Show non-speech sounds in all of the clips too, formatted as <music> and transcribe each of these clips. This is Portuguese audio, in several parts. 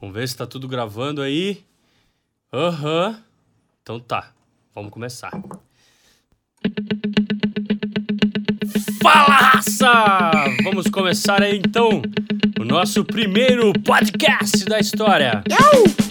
Vamos ver se tá tudo gravando aí. Aham. Então tá. Vamos começar. Fala, raça! Vamos começar aí então o nosso primeiro podcast da história. Aê,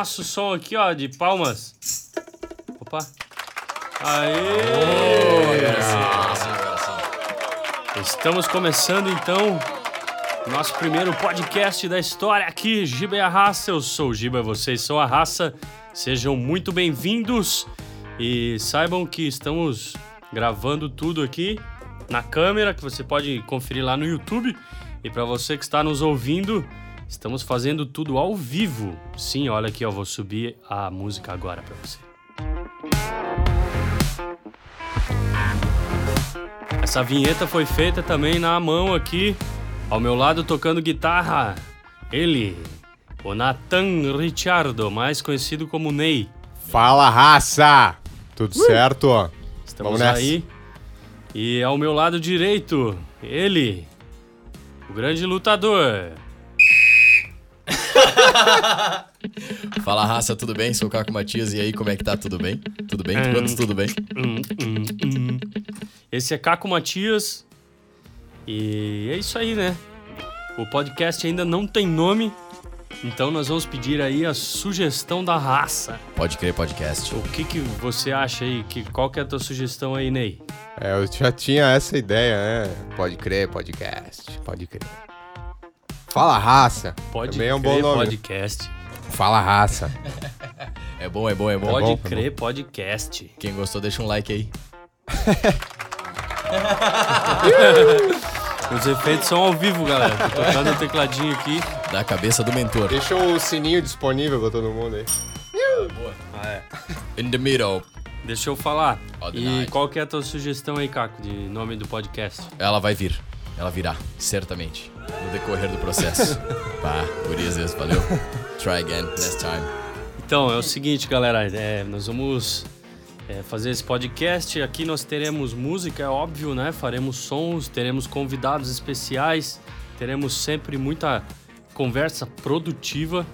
nosso som aqui, ó, de palmas? Opa. Aê! Estamos começando então nosso primeiro podcast da história aqui, Giba e a Raça. Eu sou o Giba, vocês são a Raça. Sejam muito bem-vindos e saibam que estamos gravando tudo aqui na câmera, que você pode conferir lá no YouTube. E para você que está nos ouvindo, estamos fazendo tudo ao vivo. Sim, olha aqui, eu vou subir a música agora para você. Essa vinheta foi feita também na mão aqui, ao meu lado tocando guitarra. Ele, o Nathan Ricciardo, mais conhecido como Ney. Fala, raça! Tudo certo? Estamos Vamos nessa. aí. E ao meu lado direito, ele, o grande lutador. <laughs> Fala raça, tudo bem? Sou o Caco Matias e aí, como é que tá? Tudo bem? Tudo bem? Hum. Todos tudo bem? Hum, hum, hum. Esse é Caco Matias. E é isso aí, né? O podcast ainda não tem nome, então nós vamos pedir aí a sugestão da raça. Pode crer, podcast. O que, que você acha aí? Que, qual que é a tua sugestão aí, Ney? É, eu já tinha essa ideia, né? Pode crer, podcast. Pode crer. Fala, raça. Pode Também é um crer bom nome. podcast. Fala, raça. <laughs> É bom, é bom, é bom. Pode bom, é crer podcast. Quem gostou, deixa um like aí. <laughs> Os efeitos são ao vivo, galera. Tô tocando o tecladinho aqui. Da cabeça do mentor. Deixa o sininho disponível pra todo mundo aí. Ah, é. <laughs> In the middle. Deixa eu falar. All E night. qual que é a tua sugestão aí, Caco, de nome do podcast? Ela vai vir. Ela virá, certamente. No decorrer do processo. <laughs> Pá, gurias, valeu. Try again, next time. Então, é o seguinte, galera. é, nós vamos é, fazer esse podcast. Aqui nós teremos música, é óbvio, né? Faremos sons, teremos convidados especiais, teremos sempre muita conversa produtiva.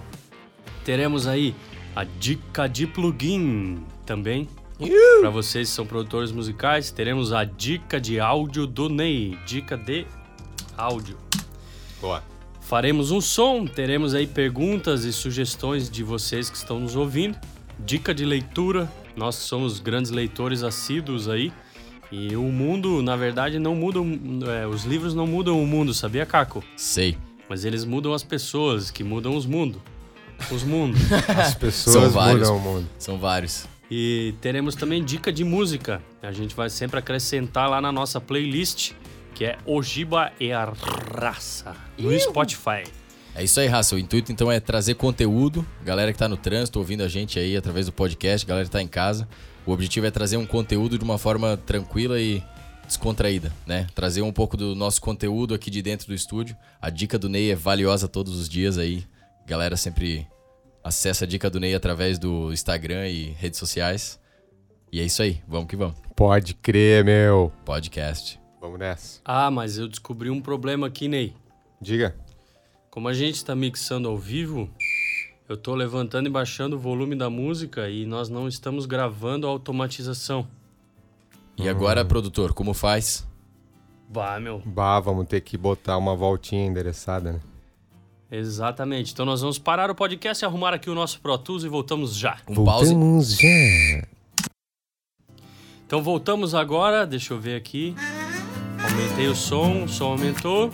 Teremos aí a dica de plugin também. Para vocês que são produtores musicais, teremos a dica de áudio do Ney. Dica de áudio. Boa. Faremos um som, teremos aí perguntas e sugestões de vocês que estão nos ouvindo. Dica de leitura, nós somos grandes leitores assíduos aí. E o mundo, na verdade, não muda. é, os livros não mudam o mundo, sabia, Caco? Sei. Mas eles mudam as pessoas, que mudam os mundos. Os mundos. <laughs> As pessoas vários. mudam o mundo. São vários. e teremos também dica de música. A gente vai sempre acrescentar lá na nossa playlist, que é Ojiba e a Raça, no Spotify. É isso aí, raça. O intuito então é trazer conteúdo. Galera que tá no trânsito, ouvindo a gente aí através do podcast, galera que tá em casa. O objetivo é trazer um conteúdo de uma forma tranquila e descontraída, né? Trazer um pouco do nosso conteúdo aqui de dentro do estúdio. A dica do Ney é valiosa todos os dias aí. Galera sempre acessa a dica do Ney através do Instagram e redes sociais. E é isso aí, vamos que vamos. Pode crer, meu. Podcast. Vamos nessa. Ah, mas eu descobri um problema aqui, Ney. Diga. Como a gente tá mixando ao vivo, eu tô levantando e baixando o volume da música e nós não estamos gravando a automatização. E agora, produtor, como faz? Bah, meu. Bah, vamos ter que botar uma voltinha endereçada, né? Exatamente. Então nós vamos parar o podcast, arrumar aqui o nosso Pro Tools e voltamos já. Um pause. Voltamos já. Então voltamos agora, deixa eu ver aqui. Aumentei o som, o som aumentou.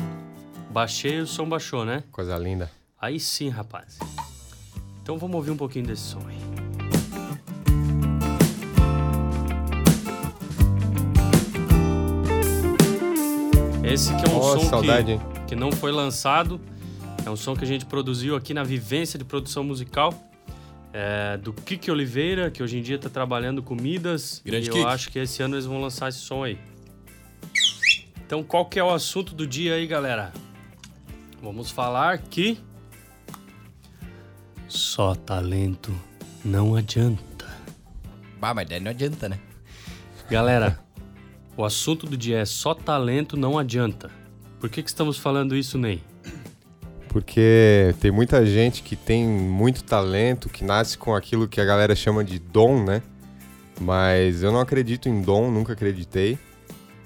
Baixei, o som baixou, né? Coisa linda. Aí sim, rapaz. Então vamos ouvir um pouquinho desse som aí. Esse que é um som saudade, que, que não foi lançado. É um som que a gente produziu aqui na Vivência de Produção Musical. é, do Kiki Oliveira, que hoje em dia tá trabalhando com Midas. Grande e Kiki. eu acho que esse ano eles vão lançar esse som aí. Então, qual que é o assunto do dia aí, galera? Vamos falar que só talento não adianta. Bah, mas daí não adianta, né? Galera, o assunto do dia é só talento não adianta. Por que, que estamos falando isso, Ney? Porque tem muita gente que tem muito talento, que nasce com aquilo que a galera chama de dom, né? Mas eu não acredito em dom, nunca acreditei.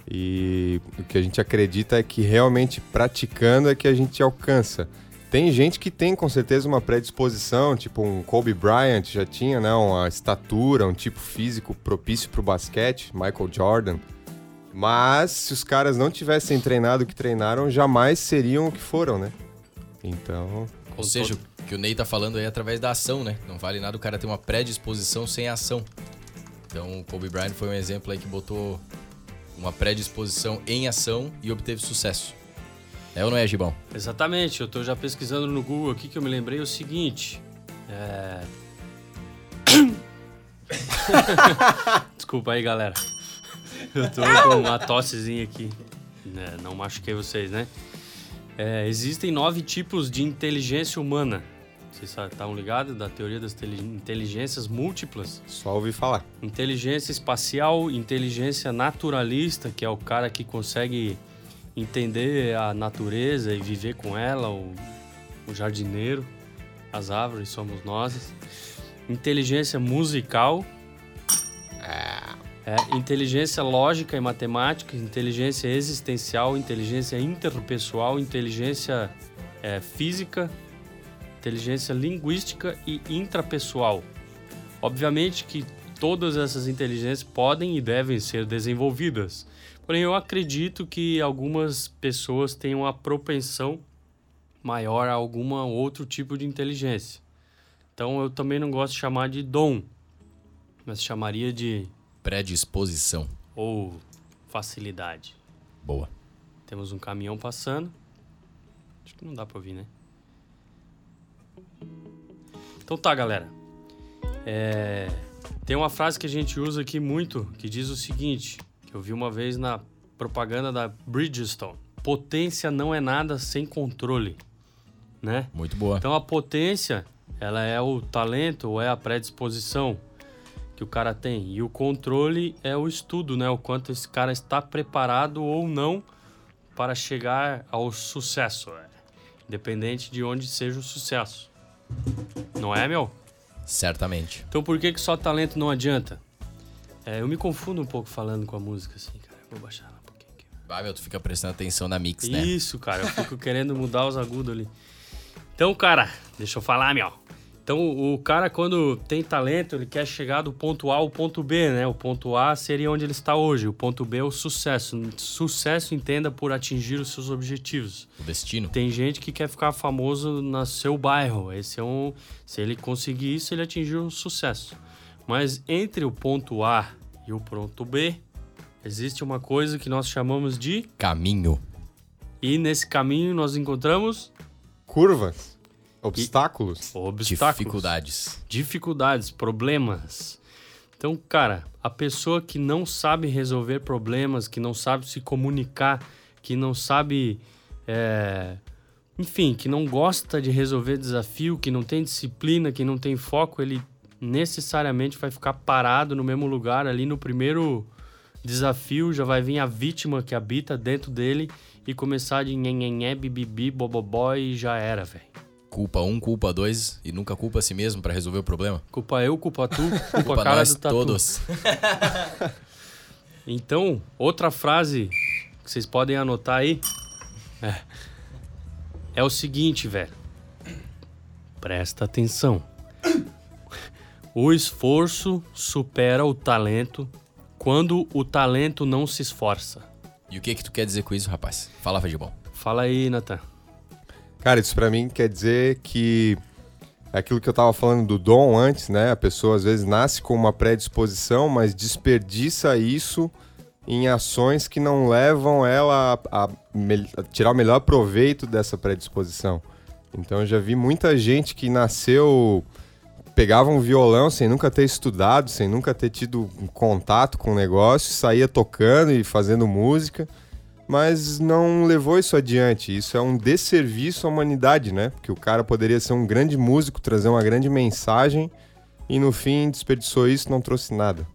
E o que a gente acredita é que realmente praticando é que a gente alcança. Tem gente que tem com certeza uma predisposição, tipo um Kobe Bryant já tinha, né, uma estatura, um tipo físico propício para o basquete, Michael Jordan. Mas se os caras não tivessem treinado o que treinaram, jamais seriam o que foram, né? Então, Ou seja, o que o Ney tá falando aí é através da ação, né? Não vale nada o cara ter uma predisposição sem ação. Então, o Kobe Bryant foi um exemplo aí que botou uma predisposição em ação e obteve sucesso. É ou não é, Gibão? Exatamente, eu tô já pesquisando no Google aqui que eu me lembrei o seguinte. É... <coughs> Desculpa aí, galera. Eu tô com uma tossezinha aqui. É, não machuquei vocês, né? É, existem nove tipos de inteligência humana. Vocês estão ligados da teoria das inteligências múltiplas? só ouvi falar. Inteligência espacial, inteligência naturalista, que é o cara que consegue entender a natureza e viver com ela, o, o jardineiro, as árvores somos nós. Inteligência musical. É, inteligência lógica e matemática, inteligência existencial, inteligência interpessoal, inteligência é, física, inteligência linguística e intrapessoal. Obviamente que todas essas inteligências podem e devem ser desenvolvidas. Porém, eu acredito que algumas pessoas têm uma propensão maior a algum outro tipo de inteligência. Então, eu também não gosto de chamar de dom, mas chamaria de Predisposição. ou facilidade. Boa. Temos um caminhão passando. Acho que não dá pra ouvir, né? Então tá, galera. É, Tem uma frase que a gente usa aqui muito que diz o seguinte: que eu vi uma vez na propaganda da Bridgestone. Potência não é nada sem controle, né? Muito boa. Então a potência, ela é o talento ou é a predisposição que o cara tem. E o controle é o estudo, né? O quanto esse cara está preparado ou não para chegar ao sucesso. é. Independente de onde seja o sucesso. Não é, meu? Certamente. Então por que, que só talento não adianta? É, eu me confundo um pouco falando com a música assim, cara. Vou baixar ela um pouquinho aqui. Vai, meu, tu fica prestando atenção na mix, né? Isso, cara, eu fico querendo mudar os agudos ali. Então, cara, deixa eu falar, meu. Então, o cara, quando tem talento, ele quer chegar do ponto A ao ponto B, né? O ponto A seria onde ele está hoje, o ponto B é o sucesso. Sucesso entenda por atingir os seus objetivos. O destino. Tem gente que quer ficar famoso no seu bairro. Esse é um. Se ele conseguir isso, ele atingiu o sucesso. Mas entre o ponto A e o ponto B, existe uma coisa que nós chamamos de. Caminho. E nesse caminho nós encontramos Curvas, obstáculos. obstáculos, Dificuldades. dificuldades, problemas. Então, cara, a pessoa que não sabe resolver problemas, que não sabe se comunicar, que não sabe, é, enfim, que não gosta de resolver desafio, que não tem disciplina, que não tem foco, ele necessariamente vai ficar parado no mesmo lugar ali no primeiro desafio, já vai vir a vítima que habita dentro dele e começar de nhenhenhé, bibibi, bobobó e já era, velho. Culpa um, culpa dois e nunca culpa a si mesmo pra resolver o problema. Culpa eu, culpa tu, culpa, <laughs> Culpa a cara nós do tatu. todos. <laughs> Então, outra frase que vocês podem anotar aí é, é o seguinte, velho. Presta atenção. O esforço supera o talento quando o talento não se esforça. E o que que tu quer dizer com isso, rapaz? Fala, de bom. Fala aí, Nathan. Cara, isso pra mim quer dizer que é aquilo que eu tava falando do dom antes, né? A pessoa às vezes nasce com uma predisposição, mas desperdiça isso em ações que não levam ela a, a a tirar o melhor proveito dessa predisposição. Então eu já vi muita gente que nasceu pegava um violão sem nunca ter estudado, sem nunca ter tido um contato com o negócio, saía tocando e fazendo música, mas não levou isso adiante. Isso é um desserviço à humanidade, né? Porque o cara poderia ser um grande músico, trazer uma grande mensagem e no fim desperdiçou isso, não trouxe nada.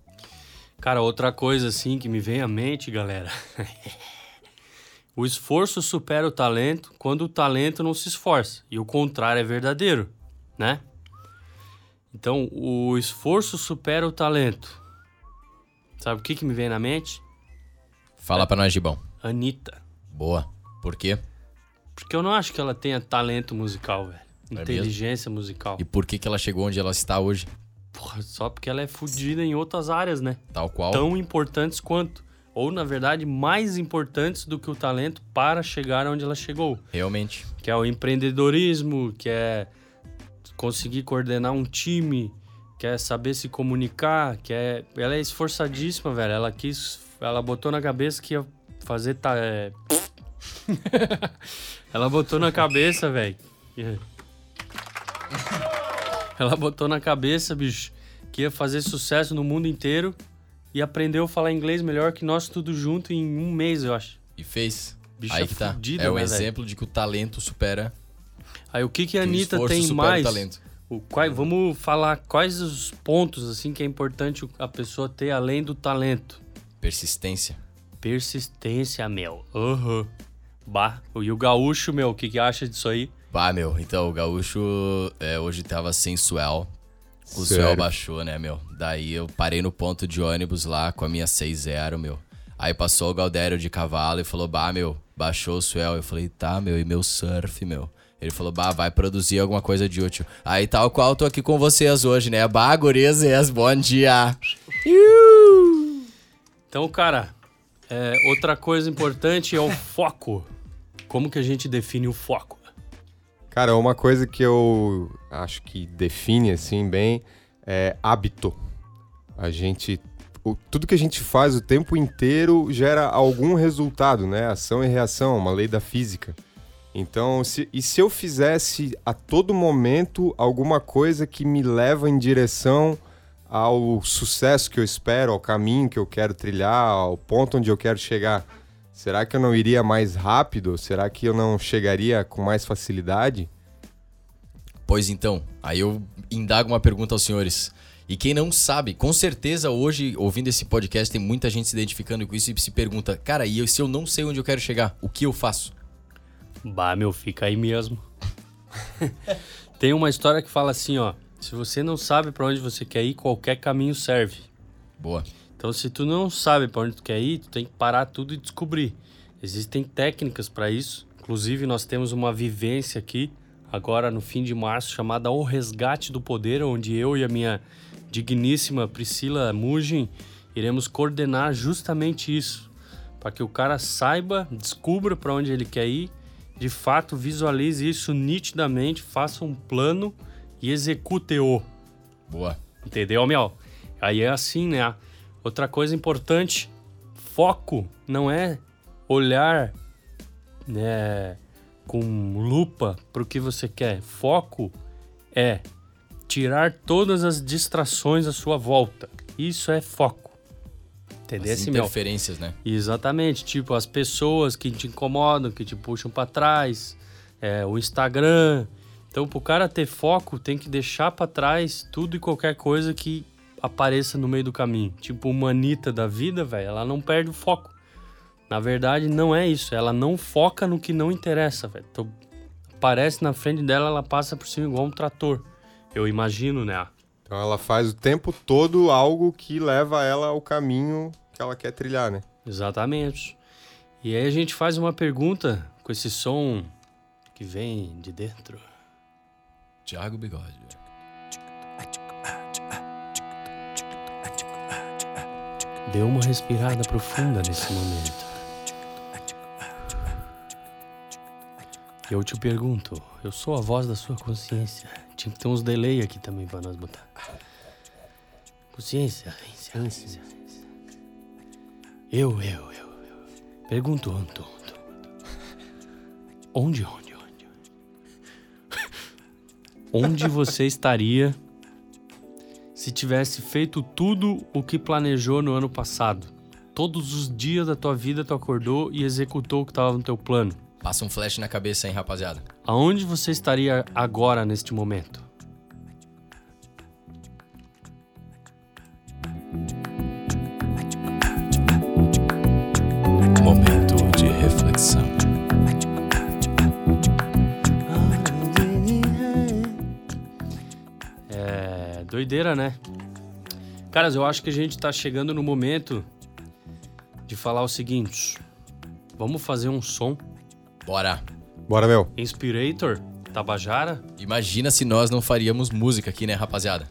Cara, outra coisa assim que me vem à mente, galera. <laughs> o esforço supera o talento quando o talento não se esforça. E o contrário é verdadeiro, né? Então, o esforço supera o talento. Sabe o que, que me vem na mente? Fala pra nós, Gibão. Anitta. Boa. Por quê? Porque eu não acho que ela tenha talento musical, velho. É Inteligência musical. E por que, que ela chegou onde ela está hoje? Porra, só porque ela é fodida em outras áreas, né? Tal qual. Tão importantes quanto. Ou, na verdade, mais importantes do que o talento para chegar onde ela chegou. Realmente. Que é o empreendedorismo, que é conseguir coordenar um time, que é saber se comunicar, que é... Ela é esforçadíssima, velho. Ela quis... Ela botou na cabeça que ia fazer... Ta... É... ela botou na cabeça, velho. Ela botou na cabeça, bicho, que ia fazer sucesso no mundo inteiro e aprendeu a falar inglês melhor que nós tudo junto em um mês, eu acho. E fez. Bicha Aí que tá. fudida, é o né, exemplo de que o talento supera Aí o que que a Anitta tem mais? o talento. O, quai- vamos falar quais os pontos assim que é importante a pessoa ter além do talento. Persistência. Persistência, meu. Aham. Bah. E o gaúcho, meu, o que que acha disso aí? Bah, meu, então o gaúcho é, hoje tava sem suel. O Sério? suel baixou, né, meu? Daí eu parei no ponto de ônibus lá com a minha 6-0, meu. Aí passou o Galdério de cavalo e falou, bah, meu, baixou o suel. Eu falei, tá, meu, e meu surf, meu? Ele falou, bah, vai produzir alguma coisa de útil. Aí tal qual tô aqui com vocês hoje, né? Bah, gurizes, bom dia. Então, cara, é, outra coisa importante é o foco. Como que a gente define o foco? Cara, uma coisa que eu acho que define assim bem é hábito. A gente o- tudo que a gente faz o tempo inteiro gera algum resultado, né? Ação e reação, uma lei da física. Então, se, e se eu fizesse a todo momento alguma coisa que me leva em direção ao sucesso que eu espero, ao caminho que eu quero trilhar, ao ponto onde eu quero chegar, será que eu não iria mais rápido? Será que eu não chegaria com mais facilidade? Pois então, aí eu indago uma pergunta aos senhores. E quem não sabe, com certeza hoje, ouvindo esse podcast, tem muita gente se identificando com isso e se pergunta: cara, e se eu não sei onde eu quero chegar, o que eu faço? Bah, meu, fica aí mesmo. <laughs> Tem uma história que fala assim, ó. Se você não sabe pra onde você quer ir, qualquer caminho serve. Boa. Então, se tu não sabe pra onde tu quer ir, tu tem que parar tudo e descobrir. Existem técnicas pra isso. Inclusive, nós temos uma vivência aqui, agora no fim de março, chamada O Resgate do Poder, onde eu e a minha digníssima Priscila Mugin iremos coordenar justamente isso. Para que o cara saiba, descubra pra onde ele quer ir, de fato visualize isso nitidamente, faça um plano e execute-o. Boa. Entendeu, Miau? Aí é assim, né? Outra coisa importante, foco não é olhar né, com lupa para o que você quer. Foco é tirar todas as distrações à sua volta. Isso é foco. Entendeu, As interferências, né? Exatamente, tipo as pessoas que te incomodam, que te puxam pra trás, é, o Instagram. Então, pro cara ter foco, tem que deixar pra trás tudo e qualquer coisa que apareça no meio do caminho. Tipo uma Anitta da vida, velho, ela não perde o foco. Na verdade, não é isso. Ela não foca no que não interessa, velho. Então, aparece na frente dela, ela passa por cima igual um trator. Eu imagino, né? Então ela faz o tempo todo algo que leva ela ao caminho que ela quer trilhar, né? Exatamente. E aí a gente faz uma pergunta com esse som que vem de dentro. Thiago Bigode. Dê uma respirada profunda nesse momento. Eu te pergunto, eu sou a voz da sua consciência. Tinha que ter uns delay aqui também pra nós botar. Consciência, consciência. Eu, eu, eu, eu. Pergunto, Anto, Anto. Onde, onde, onde? Você estaria se tivesse feito tudo o que planejou no ano passado? Todos os dias da tua vida tu acordou e executou o que estava no teu plano. Passa um flash na cabeça, hein, rapaziada? Aonde você estaria agora neste? Momento Doideira, né? Caras, eu acho que a gente tá chegando no momento de falar o seguinte. Vamos fazer um som Bora. Bora, meu. Inspirator, Tabajara? Imagina se nós não faríamos música aqui, né, rapaziada?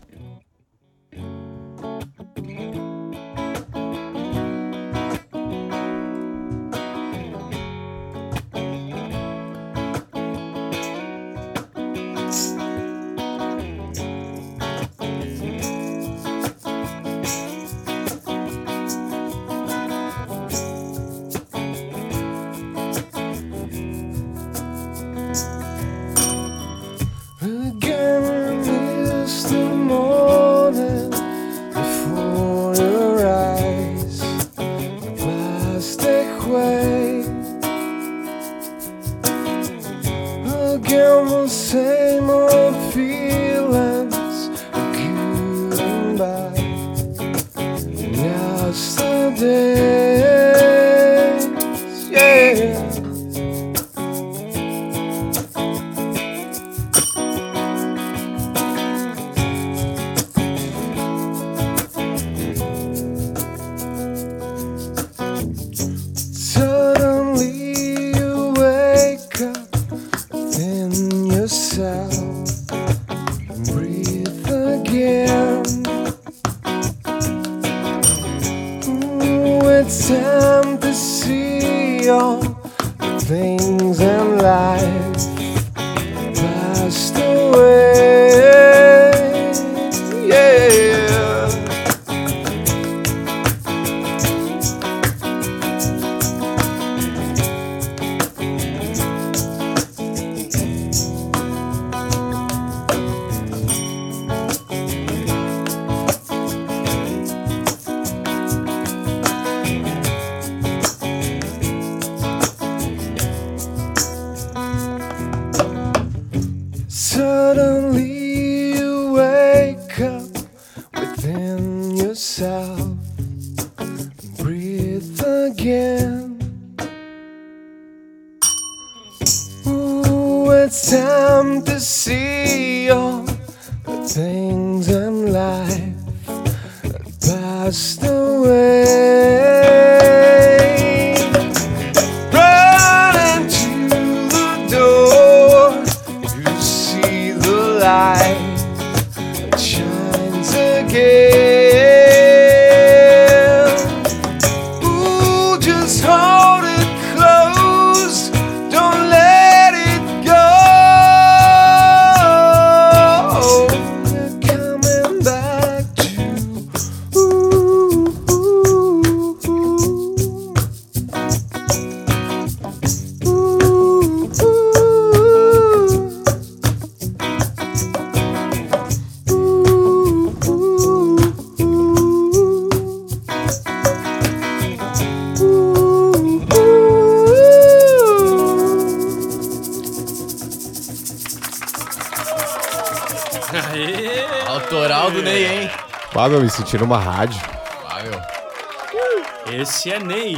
Ah, meu, me senti numa rádio. Ah, meu. Esse é Ney.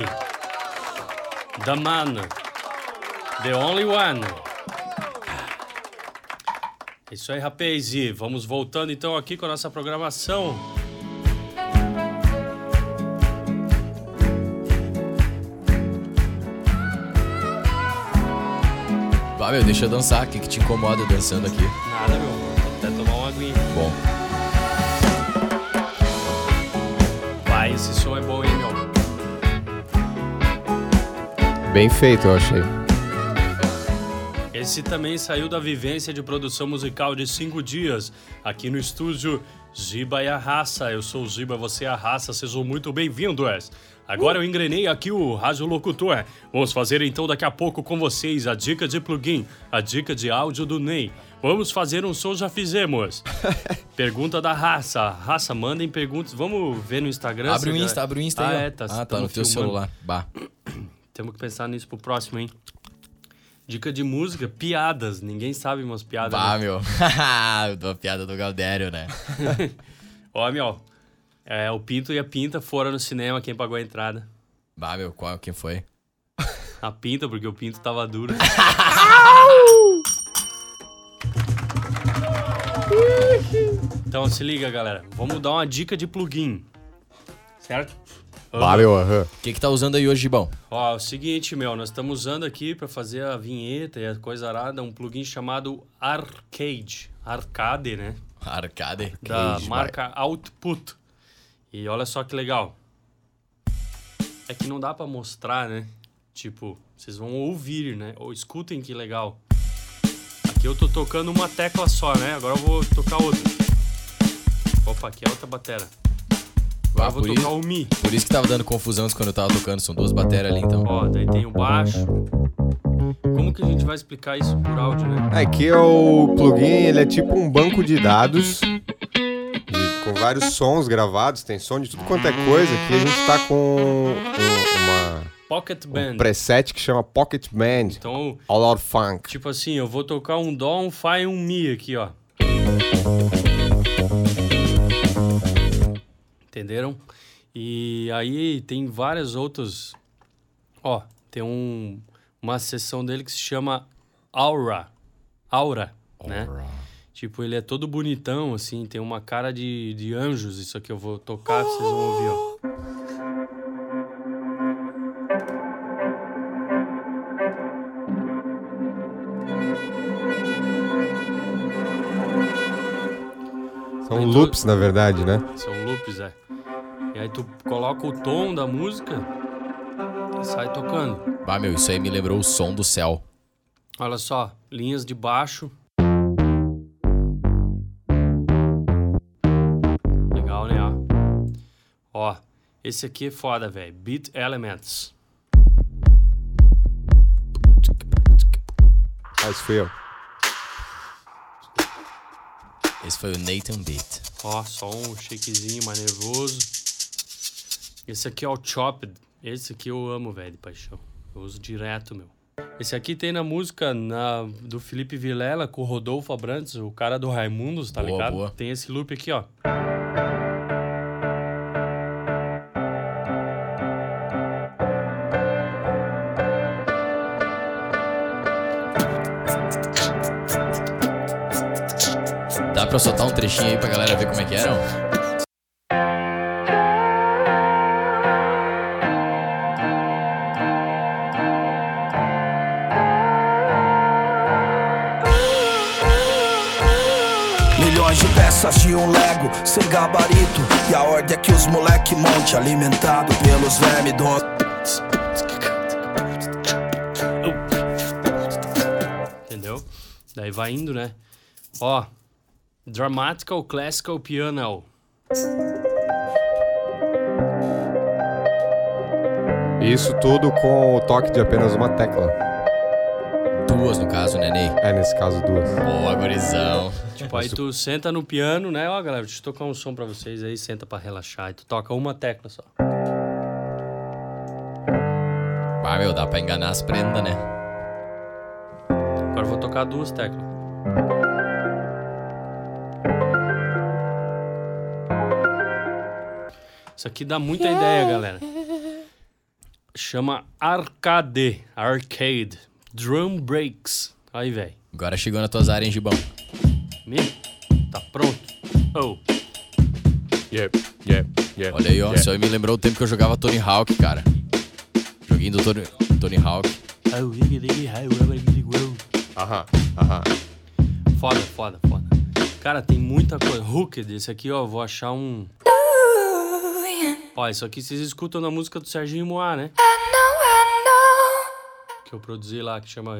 The Man. The Only One. É Isso aí, rapaz. E vamos voltando então aqui com a nossa programação. Ah, meu, deixa eu dançar. O que, que te incomoda dançando aqui? Nada, meu. Esse som é bom, hein, meu? Bem feito, eu achei. Esse também saiu da vivência de produção musical de cinco dias aqui no estúdio Ziba é a raça, eu sou o Ziba, você é a raça, sejam muito bem-vindos. Agora eu engrenei aqui o rádio locutor. Vamos fazer então daqui a pouco com vocês a dica de plugin, a dica de áudio do Ney. Vamos fazer um som, já fizemos. <laughs> Pergunta da raça. Raça, mandem perguntas. Vamos ver no Instagram. Abre o Insta, abre o Insta ah, aí. É, tá, ah, tá no teu celular. Bah. <clears throat> Temos que pensar nisso pro próximo, hein? Dica de música, piadas. Ninguém sabe umas piadas. Bah, né? meu. <laughs> a piada do Galdério, né? <laughs> Ó, meu. É, o Pinto e a Pinta foram no cinema, quem pagou a entrada? Bah, meu, qual, quem foi? A Pinta, porque o Pinto tava duro. <laughs> então se liga, galera. Vamos dar uma dica de plugin. Certo? Valeu, aham. O que que tá usando aí hoje, Gibão? Ó, é o seguinte, meu, nós estamos usando aqui pra fazer a vinheta e a coisa arada um plugin chamado Arcade. Arcade, né? Arcade. da Cage, marca Output. E olha só que legal. É que não dá pra mostrar, né? Tipo, vocês vão ouvir, né? Ou escutem que legal. Aqui eu tô tocando uma tecla só, né? Agora eu vou tocar outra. Opa, aqui é outra batera. Agora Ah, eu vou tocar isso- o Mi. Por isso que tava dando confusão quando eu tava tocando. São duas baterias ali, então. Ó, daí tem o baixo. Como que a gente vai explicar isso por áudio, né? Aqui é o plugin, ele é tipo um banco de dados vários sons gravados, tem som de tudo quanto é coisa. Aqui a gente tá com um, uma, Pocket um Band. preset que chama Pocket Band, Então, All Out Funk. tipo assim, eu vou tocar um Dó, um Fá e um Mi aqui, ó. Entenderam? E aí tem várias outras. Ó, tem um, uma seção dele que se chama Aura. Aura, né? Tipo, ele é todo bonitão, assim, tem uma cara de, de anjos. Isso aqui eu vou tocar, vocês vão ouvir, ó. São Tem loops, na verdade, né? São loops, é. E aí tu coloca o tom da música e sai tocando. Bah, meu, isso aí me lembrou o som do céu. Olha só, linhas de baixo. Esse aqui é foda, velho. Beat Elements. Ah, isso fui eu. Esse foi o Nathan Beat. Ó, só um shakezinho mais nervoso. Esse aqui é o Chopped. Esse aqui eu amo, velho, de paixão. Eu uso direto, meu. Esse aqui tem na música na, do Felipe Vilela com o Rodolfo Abrantes, o cara do Raimundos, tá Boa, ligado? boa. Tem esse loop aqui, ó. Pra soltar um trechinho aí pra galera ver como é que era? ó? Milhões de peças de um Lego sem gabarito E a ordem é que os moleque monte alimentado pelos vermes do Entendeu? Daí vai indo, né? Ó, Dramatical Classical Piano. Isso tudo com o toque de apenas uma tecla. Duas, no caso, né, Ney? É, nesse caso, duas. Boa, gurizão. Tipo, aí tu senta no piano, né? Ó, galera, deixa eu tocar um som pra vocês aí, senta pra relaxar. E tu toca uma tecla só. Ah, meu, dá pra enganar as prendas, né? Agora eu vou tocar duas teclas. Isso aqui dá muita ideia, galera. Chama Arcade. Arcade. Drum Breaks. Aí, velho. Agora chegou nas tuas áreas, Gibão? Me? Tá pronto? Oh. Yep, yep, yep. Olha aí, ó. Isso aí me lembrou o tempo que eu jogava Tony Hawk, cara. Joguinho do Tony, Tony Hawk. Aham, aham. Foda, foda, foda. Cara, tem muita coisa. Hooked, esse aqui, ó, vou achar um. Ó, isso aqui vocês escutam na música do Serginho Moá, né? Que eu produzi lá, que chama.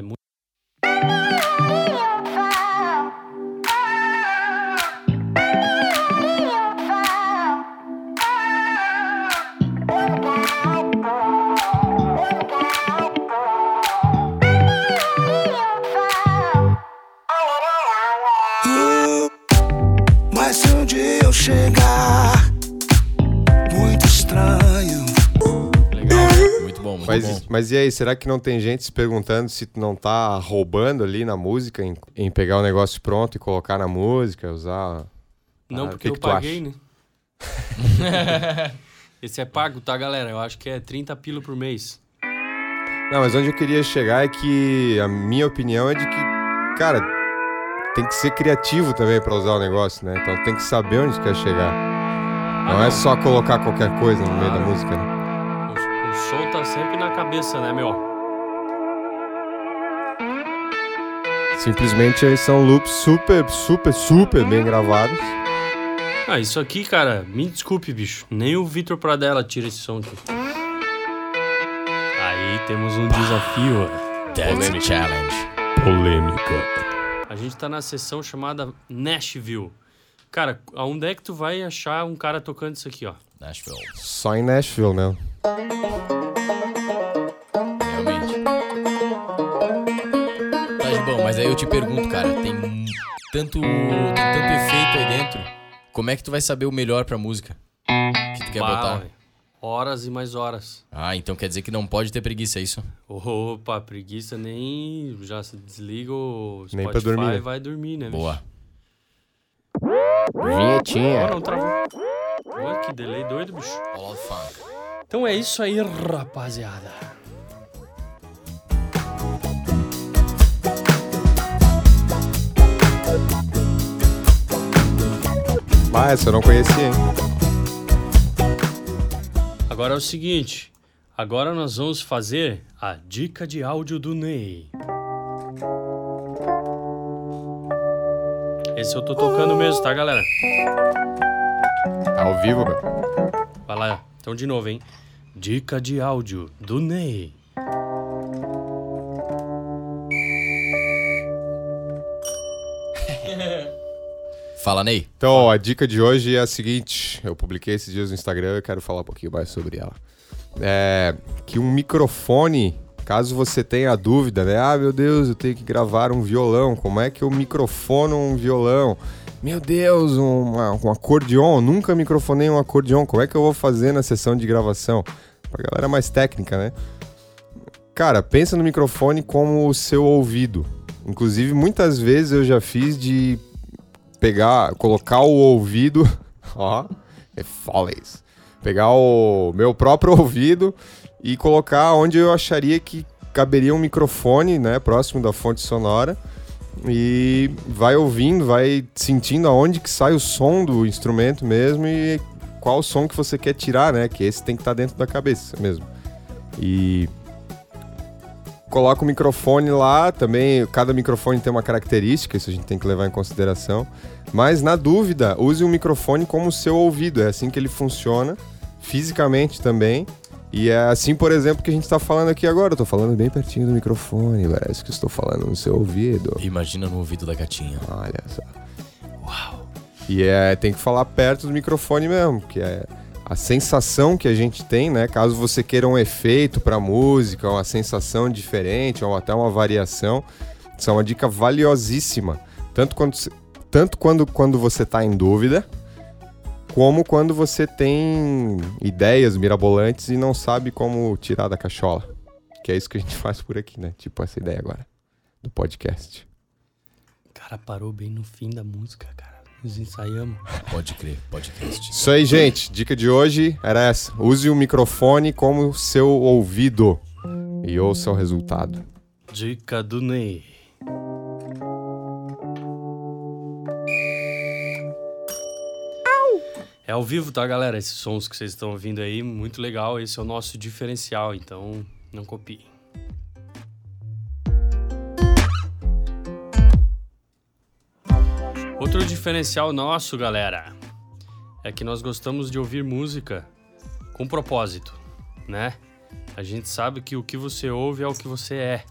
Mas, e aí, será que não tem gente se perguntando se tu não tá roubando ali na música, em, em pegar o negócio pronto e colocar na música, usar. Não, Ah, porque o eu que que paguei, né? <laughs> Esse é pago, tá, galera? Eu acho que é 30 pila por mês. Não, mas onde eu queria chegar é que a minha opinião é de que, cara, tem que ser criativo também pra usar o negócio, né? Então tem que saber onde quer chegar. Não é só colocar qualquer coisa no meio da música, né? O, som tá sempre na cabeça, né, meu? Simplesmente são loops super, super, super bem gravados. Ah, isso aqui, cara, me desculpe, bicho. Nem o Vitor Pradella tira esse som aqui. Aí temos um desafio. That's a challenge. Polêmica. A gente tá na sessão chamada Nashville. Cara, aonde é que tu vai achar um cara tocando isso aqui, ó? Nashville. Só em Nashville mesmo. Realmente. Tá de bom, mas aí eu te pergunto, cara, tem tanto, tem tanto efeito aí dentro. Como é que tu vai saber o melhor pra música? Que tu quer Bah, botar? ué. Horas e mais horas. Ah, então quer dizer que não pode ter preguiça, é isso? Opa, preguiça nem. Já se desliga o Spotify Nem pra dormir, né? vai dormir, né? bicho? Boa. Vinhetinha. não travou. Olha que delay doido, bicho. Out funk. Então é isso aí, rapaziada. Essa eu não conhecia, hein? Agora é o seguinte. Agora nós vamos fazer a dica de áudio do Ney. Esse eu tô tocando mesmo, tá, galera? Ao vivo, meu. Vai lá. Então de novo, hein? Dica de áudio do Ney. <laughs> Fala, Ney. Então, ó, a dica de hoje é a seguinte: eu publiquei esses dias no Instagram e eu quero falar um pouquinho mais sobre ela. É que um microfone, caso você tenha dúvida, né? Ah, meu Deus, eu tenho que gravar um violão. Como é que eu microfono um violão? Meu Deus, uma- um acordeon. Nunca microfonei um acordeon. Como é que eu vou fazer na sessão de gravação? Pra galera mais técnica, né? Cara, pensa no microfone como o seu ouvido. Inclusive, muitas vezes eu já fiz de pegar, colocar o ouvido, <laughs> ó, é foda isso. Pegar o meu próprio <laughs> ouvido e colocar onde eu acharia que caberia um microfone, né, próximo da fonte sonora. E vai ouvindo, vai sentindo aonde que sai o som do instrumento mesmo e qual o som que você quer tirar, né? Que esse tem que estar dentro da cabeça mesmo. E coloca o microfone lá, também cada microfone tem uma característica, isso a gente tem que levar em consideração. Mas na dúvida, use o microfone como seu ouvido, é assim que ele funciona, fisicamente também. E é assim, por exemplo, que a gente está falando aqui agora. Eu tô falando bem pertinho do microfone, parece que estou falando no seu ouvido. Imagina no ouvido da gatinha. Olha só. Uau! E é, tem que falar perto do microfone mesmo, que é a sensação que a gente tem, né? Caso você queira um efeito para música, uma sensação diferente, ou até uma variação, isso é uma dica valiosíssima. Tanto quando, tanto quando, quando você tá em dúvida, como quando você tem ideias mirabolantes e não sabe como tirar da cachola. Que é isso que a gente <laughs> faz por aqui, né? Tipo essa ideia agora, do podcast. Cara, parou bem no fim da música, cara. Nos ensaiamos. Pode crer, podcast. Isso aí, gente. Dica de hoje era essa. Use o microfone como seu ouvido e ouça o resultado. Dica do Ney. É ao vivo, tá, galera? Esses sons que vocês estão ouvindo aí, muito legal. Esse é o nosso diferencial, então não copiem. Outro diferencial nosso, galera, é que nós gostamos de ouvir música com propósito, né? A gente sabe que o que você ouve é o que você é.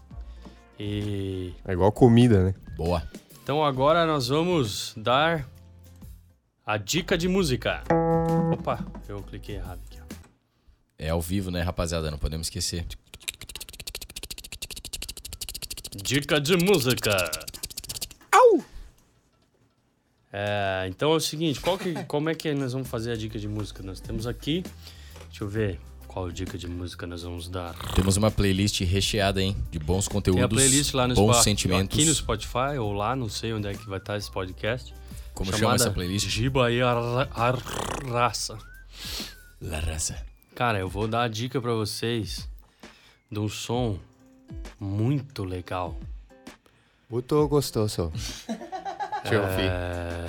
E É igual comida, né? Boa. então agora nós vamos dar a dica de música. Opa, eu cliquei errado aqui. ó. É ao vivo, né, rapaziada? Não podemos esquecer. Dica de música. É, então é o seguinte, qual que, como é que nós vamos fazer a dica de música? Nós temos aqui, deixa eu ver, Qual dica de música nós vamos dar? Temos uma playlist recheada, hein? De bons conteúdos, Tem a playlist lá no bons Spotify, sentimentos. aqui no Spotify ou lá, não sei onde é que vai estar esse podcast. Como chama essa playlist? Giba e a Raça. La Raça. Cara, eu vou dar a dica pra vocês de um som muito legal. Muito gostoso. <laughs> Deixa eu ouvir. É...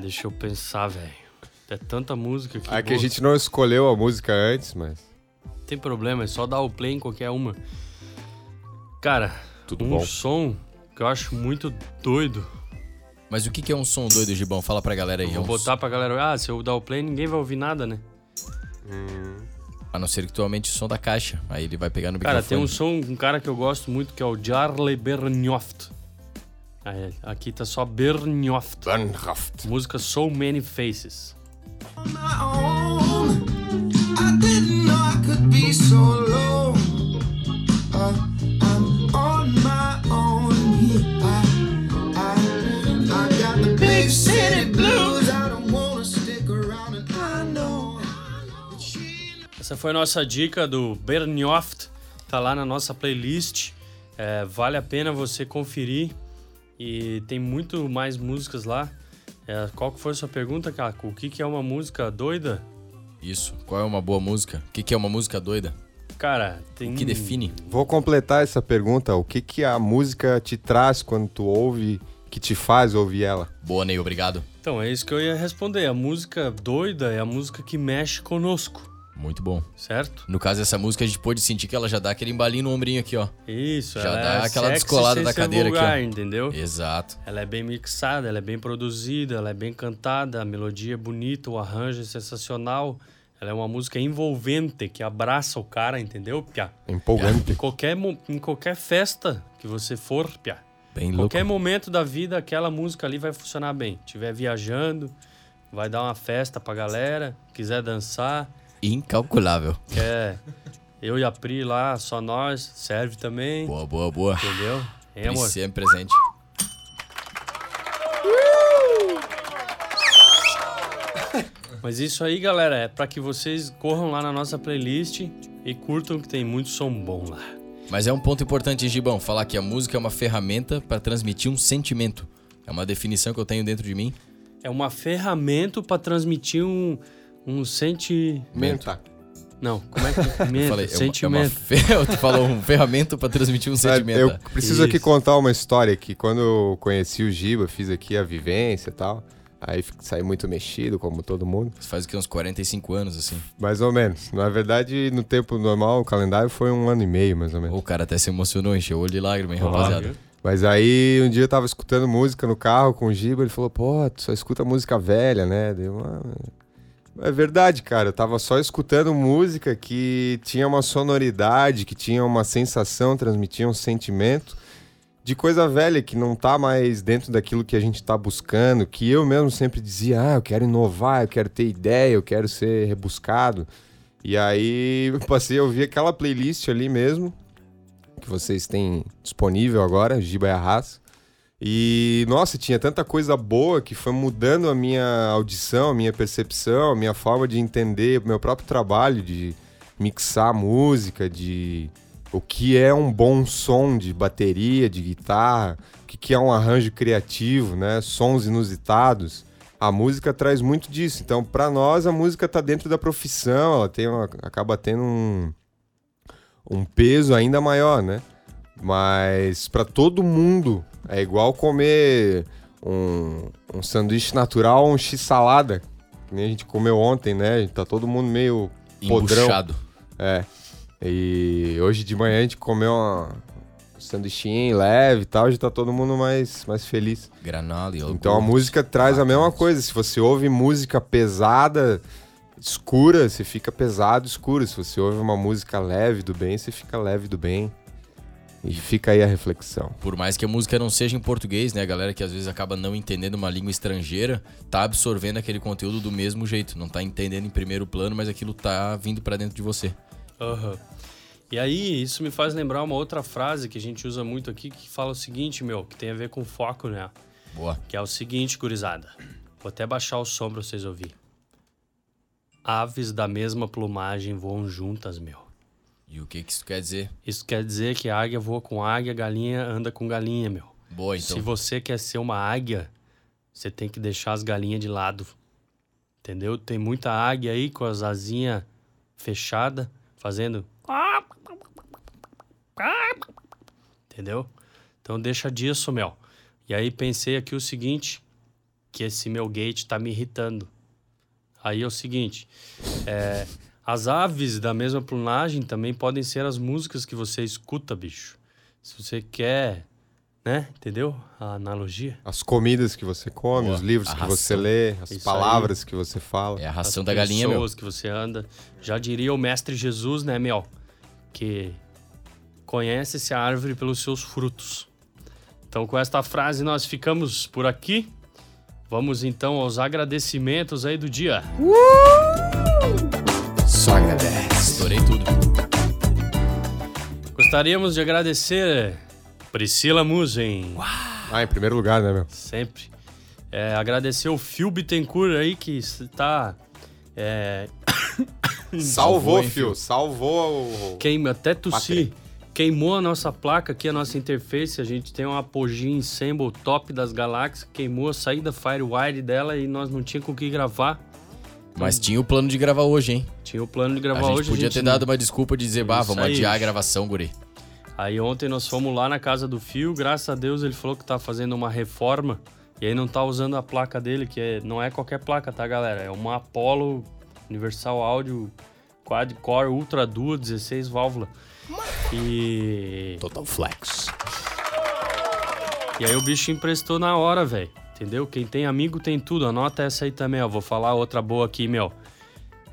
Deixa eu pensar, velho. É tanta música que. Ah, que a gente não escolheu a música antes, mas Não tem problema, é só dar o play em qualquer uma. Cara, tudo um bom. som que eu acho muito doido. Mas o que que é um som doido, Gibão? Fala pra galera aí. Eu É vou um botar pra galera. Ah, se eu dar o play, ninguém vai ouvir nada, né? A não ser que tu aumente o som da caixa. Aí ele vai pegar no Cara, tem microfone. um som, um cara que eu gosto muito que é o Jarle Bernhoft. É, Aqui tá só Bernhoft. Bernhaft. Música So Many Faces. Essa foi a nossa dica do Bernhoft. Tá lá na nossa playlist. É, vale a pena você conferir. E tem muito mais músicas lá. É, qual que foi a sua pergunta, Caco? O que, que é uma música doida? Isso. Qual é uma boa música? O que que é uma música doida? Cara, tem. O que define? Vou completar essa pergunta. O que, que a música te traz quando tu ouve, que te faz ouvir ela? Boa, Ney. Obrigado. Então, é isso que eu ia responder. A música doida é a música que mexe conosco, Muito bom. certo? No caso dessa música, a gente pôde sentir que ela já dá aquele embalinho no ombrinho aqui, ó. Isso, Já ela dá é aquela sexy descolada da cadeira aqui, ó. vulgar, entendeu? Exato. Ela é bem mixada, ela é bem produzida, ela é bem cantada, a melodia é bonita, o arranjo é sensacional. Ela é uma música envolvente que abraça o cara, entendeu, Pia? Empolgante. Em qualquer, em qualquer festa que você for, Pia. Bem louco. Qualquer momento da vida, aquela música ali vai funcionar bem. Tiver viajando, vai dar uma festa pra galera, quiser dançar, Incalculável. quer eu e a Pri lá, só nós, serve também, Boa, boa, boa. entendeu? Hein, amor? sempre presente. Mas isso aí, galera, é pra que vocês corram lá na nossa playlist e curtam que tem muito som bom lá. Mas é um ponto importante, Gibão, falar que a música é uma ferramenta para transmitir um sentimento. É uma definição que eu tenho dentro de mim. É uma ferramenta pra transmitir um, um senti... Menta. Não, como é que é? <laughs> Eu falei, é uma, é uma sentimento. fe... <laughs> tu falou um ferramenta para transmitir um sentimento. Eu preciso aqui Isso. contar uma história que quando eu conheci o Giba, fiz aqui a vivência e tal. Aí saí muito mexido, como todo mundo. Isso faz o que, uns 45 anos, assim. Mais ou menos. Na verdade, no tempo normal, o calendário foi um ano e meio, mais ou menos. O cara até se emocionou, encheu o olho de lágrima, hein, rapaziada. Mas aí um dia eu tava escutando música no carro com o Giba, ele falou, pô, tu só escuta música velha, né? Deu É verdade, cara. Eu tava só escutando música que tinha uma sonoridade, que tinha uma sensação, transmitia um sentimento de coisa velha que não tá mais dentro daquilo que a gente tá buscando, que eu mesmo sempre dizia, ah, eu quero inovar, eu quero ter ideia, eu quero ser rebuscado. E aí <laughs> eu passei a ouvir aquela playlist ali mesmo, que vocês têm disponível agora, Giba e Arras. E, nossa, tinha tanta coisa boa que foi mudando a minha audição, a minha percepção, a minha forma de entender o meu próprio trabalho, de mixar música, de o que é um bom som de bateria, de guitarra, o que é um arranjo criativo, né? Sons inusitados. A música traz muito disso. Então, para nós, a música tá dentro da profissão, ela tem uma- acaba tendo um, um peso ainda maior, né? Mas para todo mundo é igual comer um, um sanduíche natural um x-salada. Que nem a gente comeu ontem, né? Tá todo mundo meio podrão. Embuchado. É. E hoje de manhã a gente comeu uma, um sanduichinho leve e tal, já tá todo mundo mais, mais feliz. Granola e Então a música traz a mesma coisa. Se você ouve música pesada, escura, você fica pesado, escuro. Se você ouve uma música leve do bem, você fica leve do bem. E fica aí a reflexão. Por mais que a música não seja em português, né? A galera que às vezes acaba não entendendo uma língua estrangeira, tá absorvendo aquele conteúdo do mesmo jeito. Não tá entendendo em primeiro plano, mas aquilo tá vindo pra dentro de você. Aham. E aí, isso me faz lembrar uma outra frase que a gente usa muito aqui, que fala o seguinte, meu, que tem a ver com foco, né? Boa. Que é o seguinte, gurizada. Vou até baixar o som pra vocês ouvirem. Aves da mesma plumagem voam juntas, meu. E o que, que isso quer dizer? Isso quer dizer que a águia voa com águia, galinha anda com galinha, meu. Boa, então. Se você quer ser uma águia, você tem que deixar as galinhas de lado. Entendeu? Tem muita águia aí com as asinhas fechadas, fazendo. Entendeu? Então deixa disso, meu. E aí pensei aqui o seguinte, que esse meu gate tá me irritando. Aí é o seguinte, é, as aves da mesma plumagem também podem ser as músicas que você escuta, bicho. Se você quer, né? Entendeu? A analogia. As comidas que você come, Boa. os livros A que você ração. lê, as Isso palavras que você fala. É a ração as da galinha, meu. pessoas que você anda. Já diria o mestre Jesus, né, Mel? Que conhece-se a árvore pelos seus frutos. Então, com esta frase, nós ficamos por aqui. Vamos então aos agradecimentos aí do dia. Só agradece. Estourei tudo. Gostaríamos de agradecer Priscila Musen. Ah, em primeiro lugar, né, meu? Sempre. É, agradecer o Phil Bittencourt aí que está. É, <coughs> <coughs> Salvou. Fio? Salvou o. Queima, até tossi. Queimou a nossa placa aqui, a nossa interface. A gente tem um Apogee Ensemble top das galáxias. Queimou a saída Firewire dela e nós não tínhamos com o que gravar. Mas tinha o plano de gravar hoje, hein? Tinha o plano de A gravar gente hoje. podia a gente ter não- dado uma desculpa de dizer, bah, vamos aí, adiar a gravação, guri. Aí ontem nós fomos lá na casa do Fio. Graças a Deus ele falou que tá fazendo uma reforma. E aí não tá usando a placa dele, que é- não é qualquer placa, tá, galera? É uma Apollo Universal Audio Quad Core Ultra Duo 16 válvula. E Total Flex. E aí o bicho emprestou na hora, velho. Entendeu? Quem tem amigo tem tudo. Anota essa aí também, ó. Vou falar outra boa aqui, meu.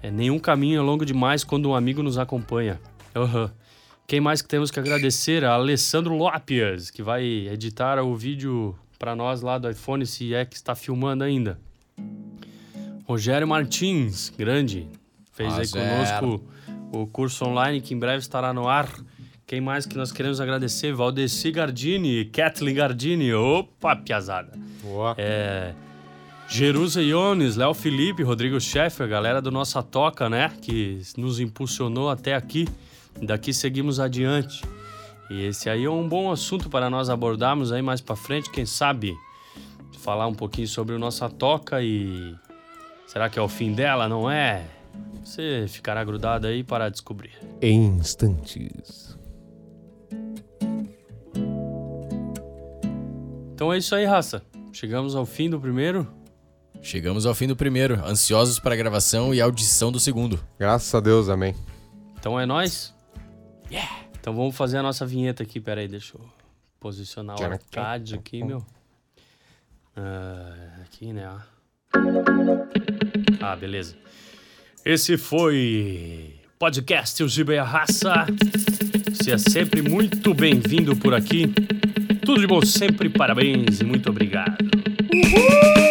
É nenhum caminho é longo demais quando um amigo nos acompanha. Aham. Quem mais que temos que agradecer? A Alessandro Lopes, que vai editar o vídeo pra nós lá do iPhone, se é que está filmando ainda. Rogério Martins, grande. Fez aí conosco o curso online que em breve estará no ar. Quem mais que nós queremos agradecer? Valdeci Gardini, Kathleen Gardini. Opa, piazada. Boa. É, Jerusa Iones, Léo Felipe, Rodrigo Scheffer, galera do Nossa Toca, né? Que nos impulsionou até aqui. Daqui seguimos adiante. E esse aí é um bom assunto para nós abordarmos aí mais para frente, quem sabe falar um pouquinho sobre o Nossa Toca e será que é o fim dela, não é? Você ficará grudado aí para descobrir. Em instantes. Então é isso aí, raça. Chegamos ao fim do primeiro. Chegamos ao fim do primeiro, ansiosos para a gravação e audição do segundo. Graças a Deus, amém. Então é nóis? Então vamos fazer a nossa vinheta aqui. Pera aí, deixa eu posicionar o arcade aqui, meu. Ah, aqui, né? Ah, beleza. Esse foi podcast O Giba e a Raça. Você é sempre muito bem-vindo por aqui. Tudo de bom sempre, parabéns e muito obrigado. Aham.